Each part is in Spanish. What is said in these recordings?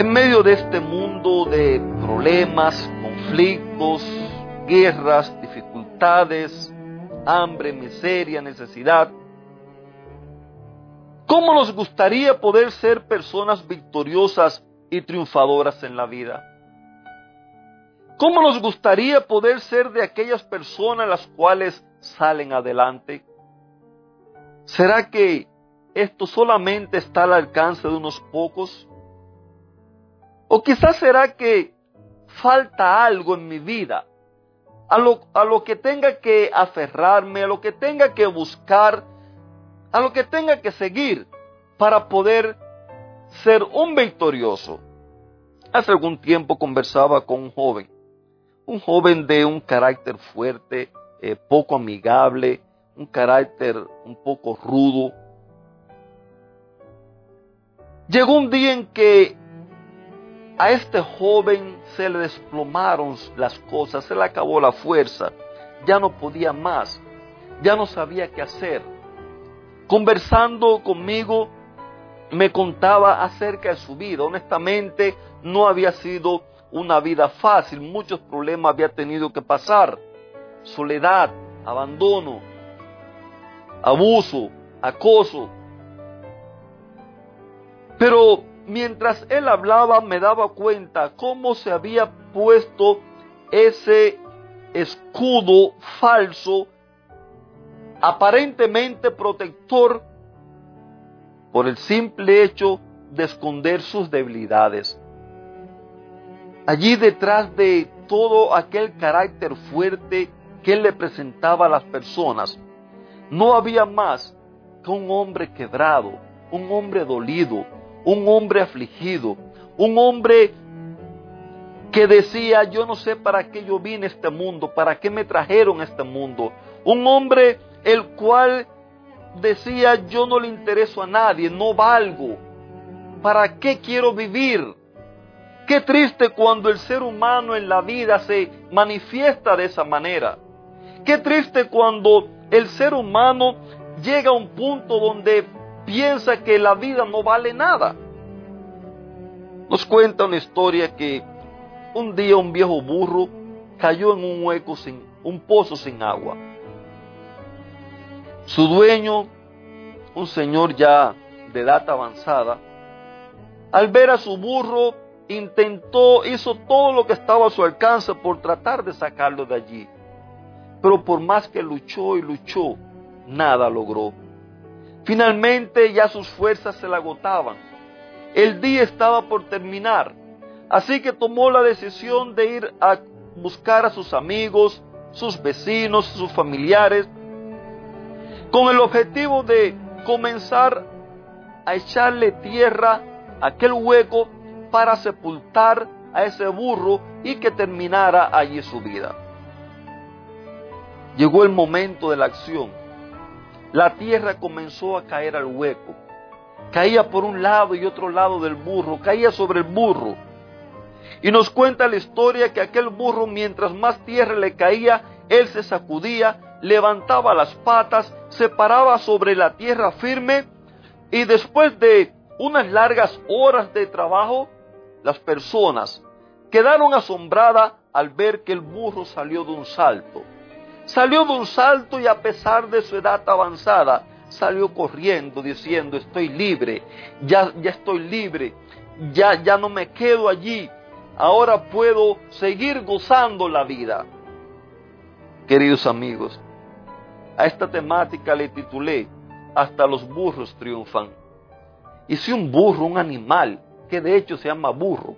En medio de este mundo de problemas, conflictos, guerras, dificultades, hambre, miseria, necesidad, ¿cómo nos gustaría poder ser personas victoriosas y triunfadoras en la vida? ¿Cómo nos gustaría poder ser de aquellas personas las cuales salen adelante? ¿Será que esto solamente está al alcance de unos pocos? O quizás será que falta algo en mi vida, a lo, a lo que tenga que aferrarme, a lo que tenga que buscar, a lo que tenga que seguir para poder ser un victorioso. Hace algún tiempo conversaba con un joven, un joven de un carácter fuerte, eh, poco amigable, un carácter un poco rudo. Llegó un día en que a este joven se le desplomaron las cosas, se le acabó la fuerza, ya no podía más, ya no sabía qué hacer. Conversando conmigo, me contaba acerca de su vida. Honestamente, no había sido una vida fácil, muchos problemas había tenido que pasar. Soledad, abandono, abuso, acoso. Pero mientras él hablaba me daba cuenta cómo se había puesto ese escudo falso, aparentemente protector, por el simple hecho de esconder sus debilidades. Allí detrás de todo aquel carácter fuerte que él le presentaba a las personas, no había más que un hombre quebrado, un hombre dolido, un hombre afligido, un hombre que decía, yo no sé para qué yo vine a este mundo, para qué me trajeron a este mundo. Un hombre el cual decía, yo no le intereso a nadie, no valgo. ¿Para qué quiero vivir? Qué triste cuando el ser humano en la vida se manifiesta de esa manera. Qué triste cuando el ser humano llega a un punto donde piensa que la vida no vale nada. Nos cuenta una historia que un día un viejo burro cayó en un hueco sin un pozo sin agua. Su dueño, un señor ya de edad avanzada, al ver a su burro, intentó, hizo todo lo que estaba a su alcance por tratar de sacarlo de allí. Pero por más que luchó y luchó, nada logró. Finalmente ya sus fuerzas se le agotaban. El día estaba por terminar. Así que tomó la decisión de ir a buscar a sus amigos, sus vecinos, sus familiares, con el objetivo de comenzar a echarle tierra a aquel hueco para sepultar a ese burro y que terminara allí su vida. Llegó el momento de la acción la tierra comenzó a caer al hueco. Caía por un lado y otro lado del burro, caía sobre el burro. Y nos cuenta la historia que aquel burro, mientras más tierra le caía, él se sacudía, levantaba las patas, se paraba sobre la tierra firme y después de unas largas horas de trabajo, las personas quedaron asombradas al ver que el burro salió de un salto. Salió de un salto y a pesar de su edad avanzada, salió corriendo diciendo, estoy libre, ya, ya estoy libre, ya, ya no me quedo allí, ahora puedo seguir gozando la vida. Queridos amigos, a esta temática le titulé, hasta los burros triunfan. Y si un burro, un animal, que de hecho se llama burro,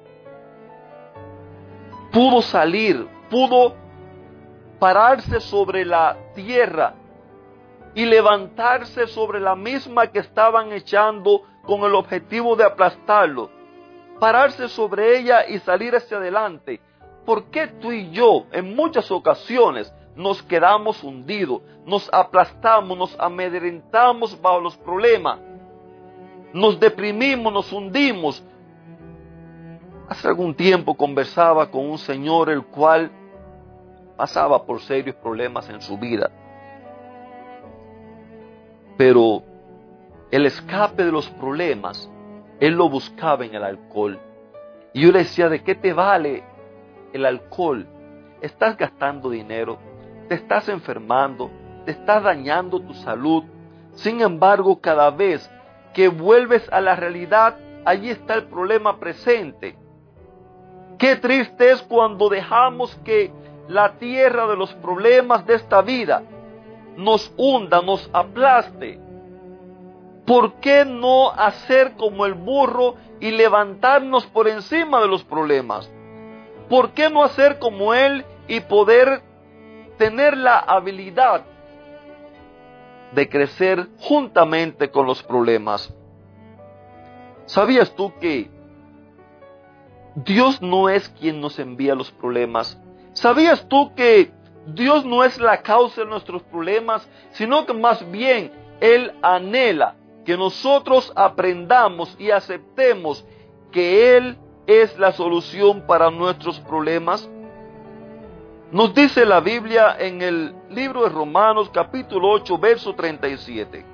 pudo salir, pudo pararse sobre la tierra y levantarse sobre la misma que estaban echando con el objetivo de aplastarlo. pararse sobre ella y salir hacia adelante. ¿Por qué tú y yo en muchas ocasiones nos quedamos hundidos, nos aplastamos, nos amedrentamos bajo los problemas, nos deprimimos, nos hundimos? Hace algún tiempo conversaba con un señor el cual pasaba por serios problemas en su vida. Pero el escape de los problemas, él lo buscaba en el alcohol. Y yo le decía, ¿de qué te vale el alcohol? Estás gastando dinero, te estás enfermando, te estás dañando tu salud. Sin embargo, cada vez que vuelves a la realidad, allí está el problema presente. Qué triste es cuando dejamos que la tierra de los problemas de esta vida nos hunda, nos aplaste. ¿Por qué no hacer como el burro y levantarnos por encima de los problemas? ¿Por qué no hacer como él y poder tener la habilidad de crecer juntamente con los problemas? ¿Sabías tú que Dios no es quien nos envía los problemas? ¿Sabías tú que Dios no es la causa de nuestros problemas, sino que más bien Él anhela que nosotros aprendamos y aceptemos que Él es la solución para nuestros problemas? Nos dice la Biblia en el libro de Romanos capítulo 8, verso 37.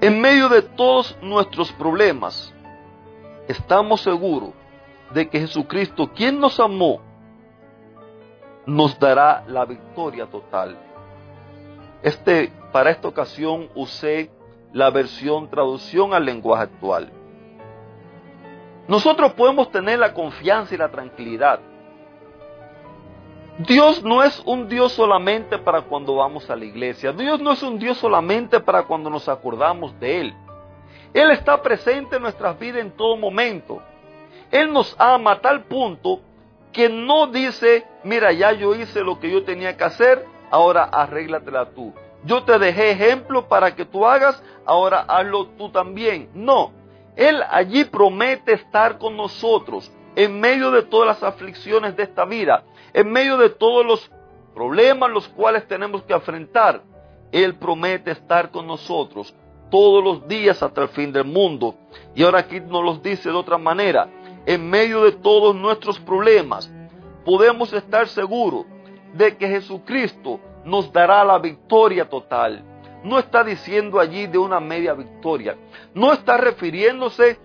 En medio de todos nuestros problemas, estamos seguros de que Jesucristo, quien nos amó, nos dará la victoria total. Este, para esta ocasión usé la versión traducción al lenguaje actual. Nosotros podemos tener la confianza y la tranquilidad. Dios no es un Dios solamente para cuando vamos a la iglesia. Dios no es un Dios solamente para cuando nos acordamos de Él. Él está presente en nuestras vidas en todo momento. Él nos ama a tal punto que no dice, mira, ya yo hice lo que yo tenía que hacer, ahora arréglatela tú. Yo te dejé ejemplo para que tú hagas, ahora hazlo tú también. No, Él allí promete estar con nosotros en medio de todas las aflicciones de esta vida, en medio de todos los problemas los cuales tenemos que enfrentar. Él promete estar con nosotros todos los días hasta el fin del mundo. Y ahora aquí nos los dice de otra manera en medio de todos nuestros problemas, podemos estar seguros de que Jesucristo nos dará la victoria total. No está diciendo allí de una media victoria. No está refiriéndose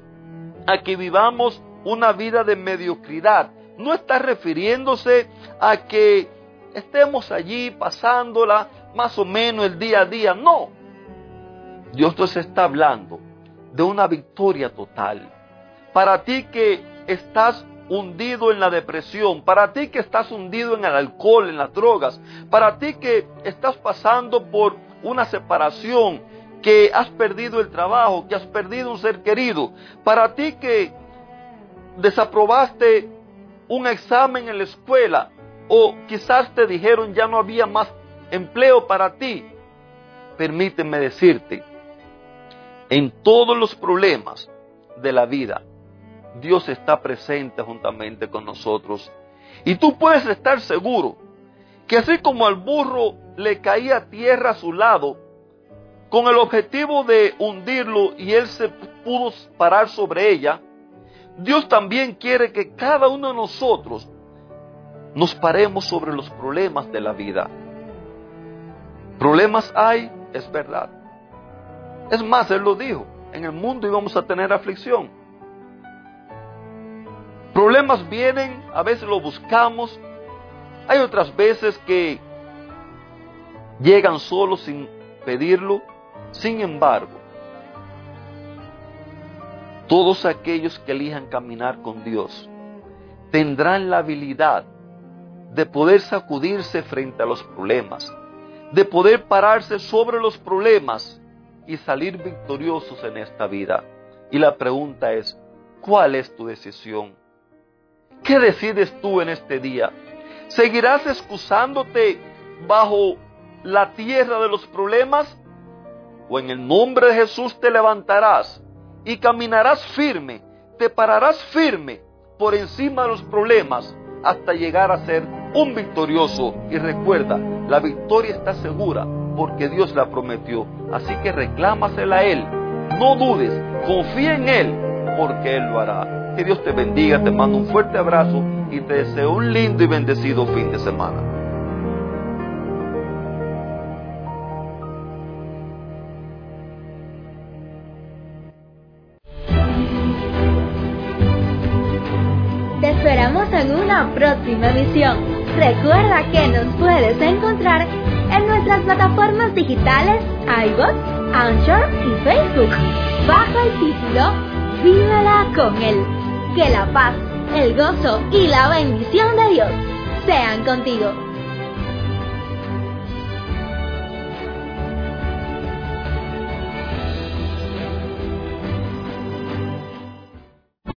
a que vivamos una vida de mediocridad. No está refiriéndose a que estemos allí pasándola más o menos el día a día. No. Dios entonces está hablando de una victoria total. Para ti que estás hundido en la depresión, para ti que estás hundido en el alcohol, en las drogas, para ti que estás pasando por una separación, que has perdido el trabajo, que has perdido un ser querido, para ti que desaprobaste un examen en la escuela o quizás te dijeron ya no había más empleo para ti, permíteme decirte, en todos los problemas de la vida, Dios está presente juntamente con nosotros. Y tú puedes estar seguro que así como al burro le caía tierra a su lado, con el objetivo de hundirlo y él se pudo parar sobre ella, Dios también quiere que cada uno de nosotros nos paremos sobre los problemas de la vida. Problemas hay, es verdad. Es más, Él lo dijo, en el mundo íbamos a tener aflicción. Problemas vienen, a veces lo buscamos, hay otras veces que llegan solo sin pedirlo. Sin embargo, todos aquellos que elijan caminar con Dios tendrán la habilidad de poder sacudirse frente a los problemas, de poder pararse sobre los problemas y salir victoriosos en esta vida. Y la pregunta es, ¿cuál es tu decisión? ¿Qué decides tú en este día? ¿Seguirás excusándote bajo la tierra de los problemas? ¿O en el nombre de Jesús te levantarás y caminarás firme, te pararás firme por encima de los problemas hasta llegar a ser un victorioso. Y recuerda, la victoria está segura porque Dios la prometió. Así que reclámasela a Él. No dudes, confía en Él porque Él lo hará. Que Dios te bendiga, te mando un fuerte abrazo y te deseo un lindo y bendecido fin de semana. Te esperamos en una próxima emisión. Recuerda que nos puedes encontrar en nuestras plataformas digitales iBox, Anchor y Facebook bajo el título Vívela con Él. Que la paz, el gozo y la bendición de Dios sean contigo.